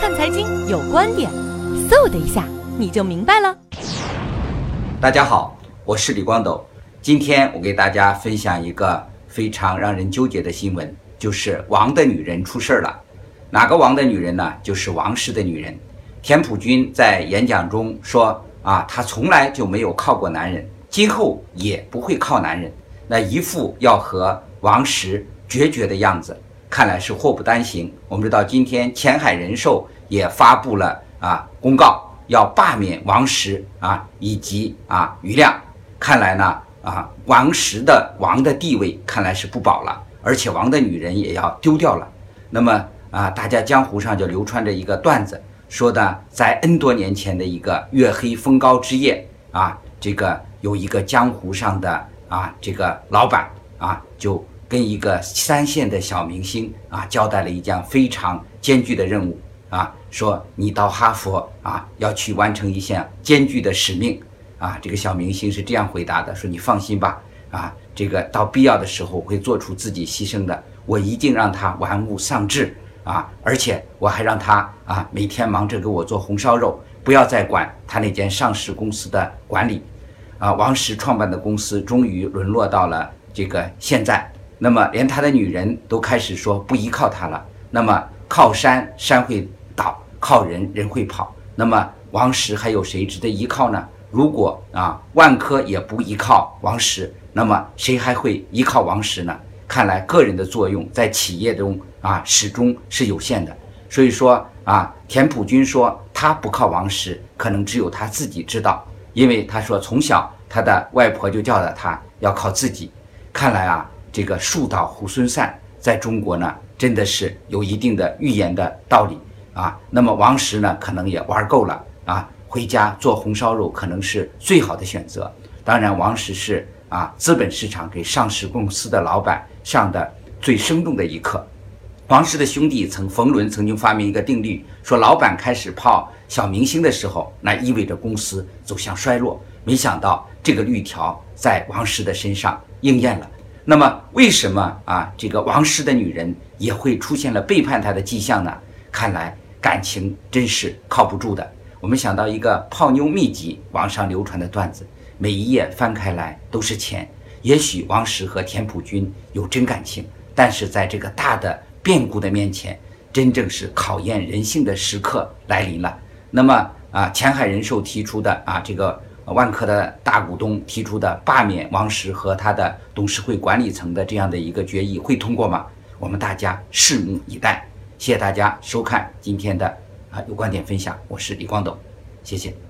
看财经有观点，嗖的一下你就明白了。大家好，我是李光斗。今天我给大家分享一个非常让人纠结的新闻，就是王的女人出事儿了。哪个王的女人呢？就是王石的女人。田朴珺在演讲中说：“啊，她从来就没有靠过男人，今后也不会靠男人。”那一副要和王石决绝的样子，看来是祸不单行。我们知道，今天前海人寿也发布了啊公告，要罢免王石啊以及啊余亮。看来呢啊王石的王的地位看来是不保了，而且王的女人也要丢掉了。那么啊，大家江湖上就流传着一个段子，说的在 N 多年前的一个月黑风高之夜啊，这个有一个江湖上的。啊，这个老板啊，就跟一个三线的小明星啊，交代了一件非常艰巨的任务啊，说你到哈佛啊，要去完成一项艰巨的使命啊。这个小明星是这样回答的：说你放心吧，啊，这个到必要的时候会做出自己牺牲的，我一定让他玩物丧志啊，而且我还让他啊，每天忙着给我做红烧肉，不要再管他那间上市公司的管理。啊，王石创办的公司终于沦落到了这个现在，那么连他的女人都开始说不依靠他了。那么靠山山会倒，靠人人会跑。那么王石还有谁值得依靠呢？如果啊万科也不依靠王石，那么谁还会依靠王石呢？看来个人的作用在企业中啊始终是有限的。所以说啊，田朴珺说他不靠王石，可能只有他自己知道。因为他说从小他的外婆就教导他要靠自己，看来啊，这个树倒猢狲散在中国呢，真的是有一定的预言的道理啊。那么王石呢，可能也玩够了啊，回家做红烧肉可能是最好的选择。当然，王石是啊，资本市场给上市公司的老板上的最生动的一课。王石的兄弟曾冯仑曾经发明一个定律，说老板开始泡小明星的时候，那意味着公司走向衰落。没想到这个律条在王石的身上应验了。那么为什么啊，这个王石的女人也会出现了背叛他的迹象呢？看来感情真是靠不住的。我们想到一个泡妞秘籍，网上流传的段子，每一页翻开来都是钱。也许王石和田朴珺有真感情，但是在这个大的。变故的面前，真正是考验人性的时刻来临了。那么啊，前海人寿提出的啊，这个万科的大股东提出的罢免王石和他的董事会管理层的这样的一个决议会通过吗？我们大家拭目以待。谢谢大家收看今天的啊有观点分享，我是李光斗，谢谢。